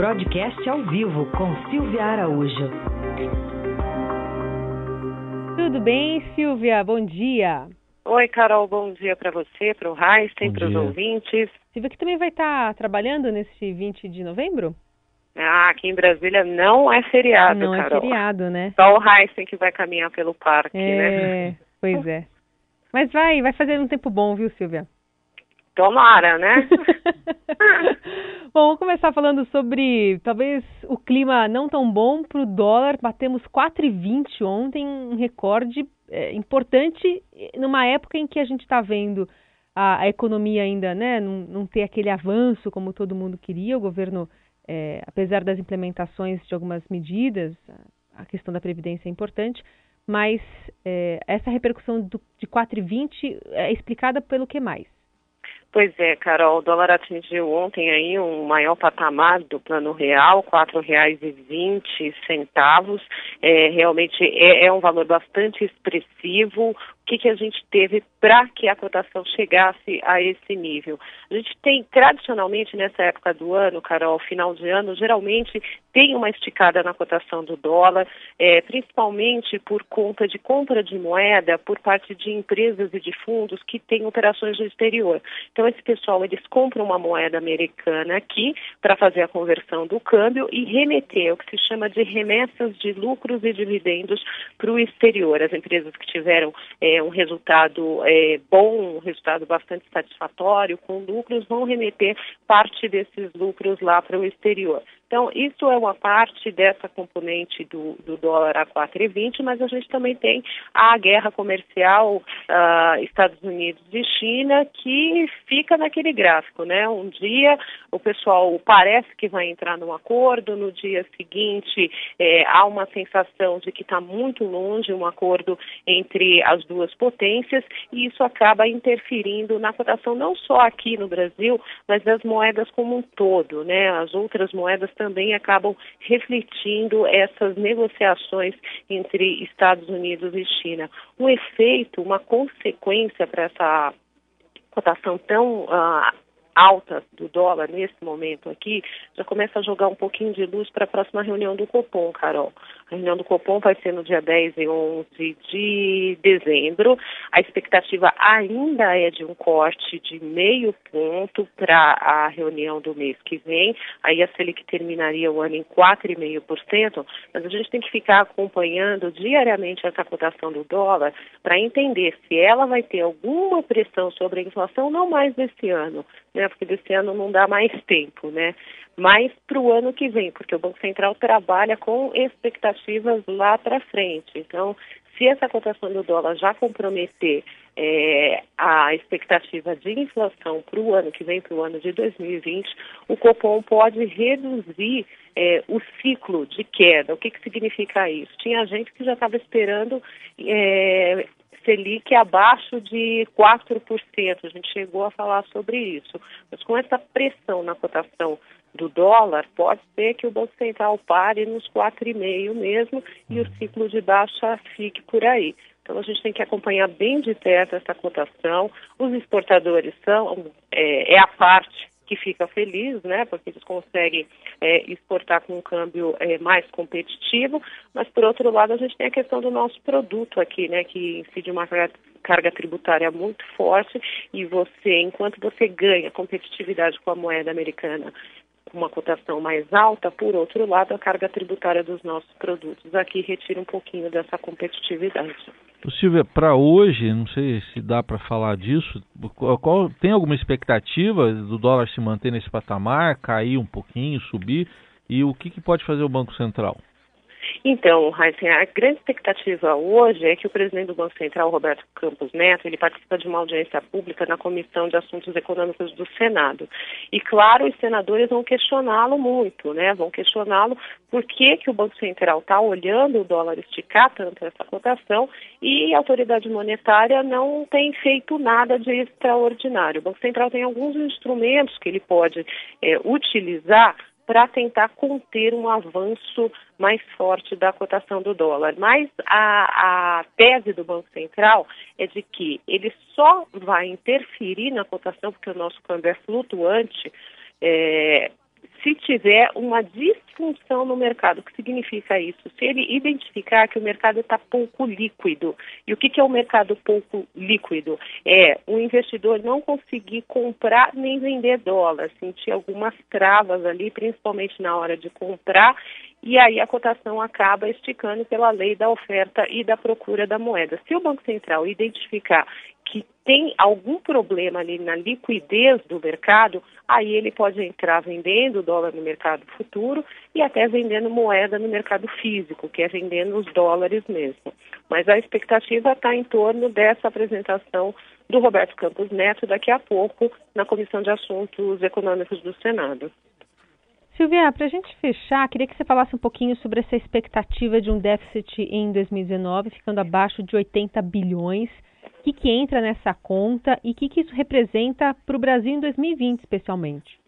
Broadcast ao vivo com Silvia Araújo. Tudo bem, Silvia? Bom dia. Oi, Carol, bom dia para você, para o Heisten, para os ouvintes. Silvia, que também vai estar tá trabalhando nesse 20 de novembro? Ah, aqui em Brasília não é feriado, não Carol. é feriado, né? Só o Heisen que vai caminhar pelo parque, é, né? Pois é. Mas vai, vai fazer um tempo bom, viu, Silvia? Tomara, né? bom, vamos começar falando sobre talvez o clima não tão bom para o dólar. Batemos 4,20 ontem, um recorde é, importante numa época em que a gente está vendo a, a, economia ainda né, não, não ter aquele avanço como todo mundo queria. O governo é, apesar das implementações de algumas medidas, a questão da previdência é importante, mas é, essa repercussão do, de 4,20 é explicada pelo que mais? Pois é, Carol, o dólar atingiu ontem aí um maior patamar do plano real, R$ 4,20. É, realmente é, é um valor bastante expressivo que, que a gente teve para que a cotação chegasse a esse nível. A gente tem, tradicionalmente, nessa época do ano, Carol, final de ano, geralmente tem uma esticada na cotação do dólar, é, principalmente por conta de compra de moeda por parte de empresas e de fundos que têm operações no exterior. Então, esse pessoal, eles compram uma moeda americana aqui para fazer a conversão do câmbio e remeter o que se chama de remessas de lucros e dividendos para o exterior. As empresas que tiveram é, um resultado é, bom, um resultado bastante satisfatório, com lucros, vão remeter parte desses lucros lá para o exterior. Então, isso é uma parte dessa componente do, do dólar a 4,20, mas a gente também tem a guerra comercial uh, Estados Unidos e China que fica naquele gráfico, né? Um dia o pessoal parece que vai entrar num acordo, no dia seguinte é, há uma sensação de que está muito longe um acordo entre as duas potências e isso acaba interferindo na cotação não só aqui no Brasil, mas das moedas como um todo, né? As outras moedas também acabam refletindo essas negociações entre Estados Unidos e China. Um efeito, uma consequência para essa cotação tão uh, alta do dólar nesse momento aqui, já começa a jogar um pouquinho de luz para a próxima reunião do Copom, Carol. A reunião do Copom vai ser no dia 10 e 11 de dezembro. A expectativa ainda é de um corte de meio ponto para a reunião do mês que vem. Aí a Selic terminaria o ano em 4,5%, mas a gente tem que ficar acompanhando diariamente essa cotação do dólar para entender se ela vai ter alguma pressão sobre a inflação, não mais desse ano, né? Porque desse ano não dá mais tempo, né? Mas para o ano que vem, porque o Banco Central trabalha com expectativas lá para frente. Então, se essa cotação do dólar já comprometer é, a expectativa de inflação para o ano que vem, para o ano de 2020, o Copom pode reduzir é, o ciclo de queda. O que, que significa isso? Tinha gente que já estava esperando é, Selic abaixo de 4%. A gente chegou a falar sobre isso. Mas com essa pressão na cotação do dólar, pode ser que o Banco Central pare nos 4,5 mesmo e o ciclo de baixa fique por aí. Então a gente tem que acompanhar bem de perto essa cotação. Os exportadores são é, é a parte que fica feliz, né, porque eles conseguem é, exportar com um câmbio é, mais competitivo, mas por outro lado a gente tem a questão do nosso produto aqui, né, que incide uma carga tributária muito forte. E você, enquanto você ganha competitividade com a moeda americana uma cotação mais alta, por outro lado, a carga tributária dos nossos produtos aqui retira um pouquinho dessa competitividade. Silvia, para hoje, não sei se dá para falar disso, qual, tem alguma expectativa do dólar se manter nesse patamar, cair um pouquinho, subir? E o que, que pode fazer o Banco Central? Então, Heisen, a grande expectativa hoje é que o presidente do Banco Central, Roberto Campos Neto, ele participa de uma audiência pública na Comissão de Assuntos Econômicos do Senado. E, claro, os senadores vão questioná-lo muito, né? Vão questioná-lo por que, que o Banco Central está olhando o dólar esticar tanto essa cotação e a autoridade monetária não tem feito nada de extraordinário. O Banco Central tem alguns instrumentos que ele pode é, utilizar para tentar conter um avanço mais forte da cotação do dólar. Mas a, a, tese do Banco Central é de que ele só vai interferir na cotação, porque o nosso câmbio é flutuante, é, se tiver uma disfunção no mercado. O que significa isso? Se ele identificar que o mercado está pouco líquido. E o que, que é o mercado pouco líquido? É o investidor não conseguir comprar nem vender dólar, sentir algumas travas ali, principalmente na hora de comprar e aí a cotação acaba esticando pela lei da oferta e da procura da moeda. Se o Banco Central identificar que tem algum problema ali na liquidez do mercado, aí ele pode entrar vendendo dólar no mercado futuro e até vendendo moeda no mercado físico, que é vendendo os dólares mesmo. Mas a expectativa está em torno dessa apresentação do Roberto Campos Neto daqui a pouco na Comissão de Assuntos Econômicos do Senado. Silvia, para a gente fechar, queria que você falasse um pouquinho sobre essa expectativa de um déficit em 2019, ficando abaixo de 80 bilhões. O que, que entra nessa conta e o que, que isso representa para o Brasil em 2020, especialmente?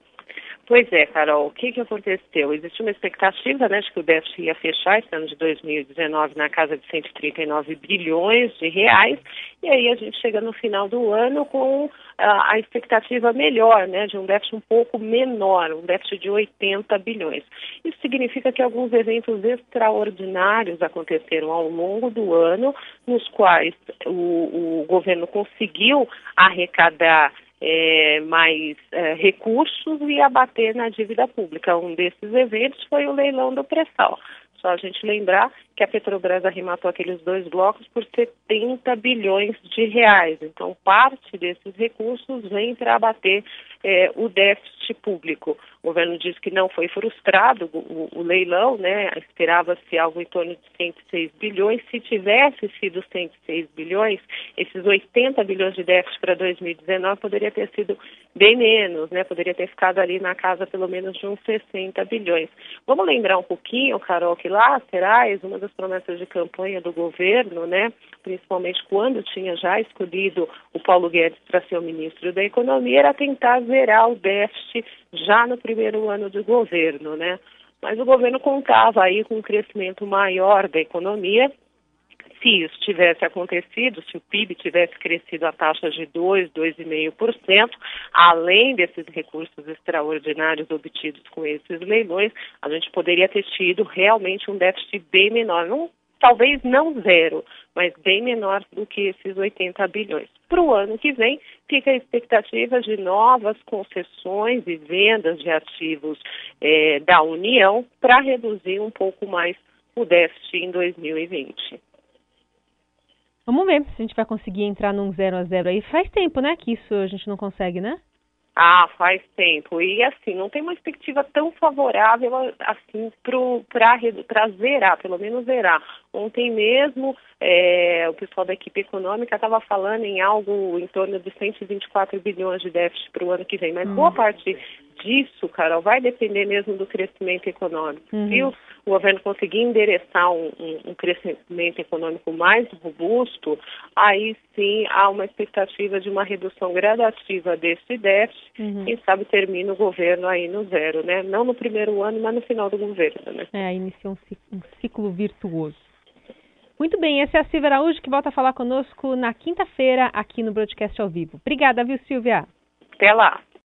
Pois é, Carol, o que, que aconteceu? Existe uma expectativa né, de que o déficit ia fechar esse ano de 2019 na casa de 139 bilhões de reais, e aí a gente chega no final do ano com a, a expectativa melhor, né, de um déficit um pouco menor, um déficit de 80 bilhões. Isso significa que alguns eventos extraordinários aconteceram ao longo do ano, nos quais o, o governo conseguiu arrecadar é, mais é, recursos e abater na dívida pública. Um desses eventos foi o leilão do pré-sal. Só a gente lembrar que a Petrobras arrematou aqueles dois blocos por 70 bilhões de reais. Então, parte desses recursos vem para abater é, o déficit público. O governo diz que não foi frustrado o, o leilão, né? Esperava-se algo em torno de 106 bilhões. Se tivesse sido 106 bilhões, esses 80 bilhões de déficit para 2019 poderia ter sido bem menos, né? Poderia ter ficado ali na casa pelo menos de uns 60 bilhões. Vamos lembrar um pouquinho, Carol, que lá atrás, uma das promessas de campanha do governo, né? Principalmente quando tinha já escolhido o Paulo Guedes para ser o ministro da Economia, era tentar zerar o déficit já no primeiro ano de governo, né? Mas o governo contava aí com um crescimento maior da economia. Se isso tivesse acontecido, se o PIB tivesse crescido a taxa de 2, 2,5%, além desses recursos extraordinários obtidos com esses leilões, a gente poderia ter tido realmente um déficit bem menor. Não talvez não zero, mas bem menor do que esses 80 bilhões. Para o ano que vem, fica a expectativa de novas concessões e vendas de ativos é, da União para reduzir um pouco mais o déficit em 2020. Vamos ver se a gente vai conseguir entrar num zero a zero aí. Faz tempo, né, que isso a gente não consegue, né? Ah, faz tempo. E assim, não tem uma perspectiva tão favorável assim para zerar, pelo menos zerar. Ontem mesmo é, o pessoal da equipe econômica estava falando em algo em torno de 124 bilhões de déficit para o ano que vem, mas uhum. boa parte disso, Carol, vai depender mesmo do crescimento econômico. Uhum. Se o, o, governo conseguir endereçar um, um, um, crescimento econômico mais robusto, aí sim há uma expectativa de uma redução gradativa desse déficit. Uhum. Quem sabe termina o governo aí no zero, né? Não no primeiro ano, mas no final do governo, né? É, inicia um ciclo, um ciclo virtuoso. Muito bem, esse é a Silvia Araújo que volta a falar conosco na quinta-feira aqui no Broadcast ao vivo. Obrigada, viu, Silvia? Até lá.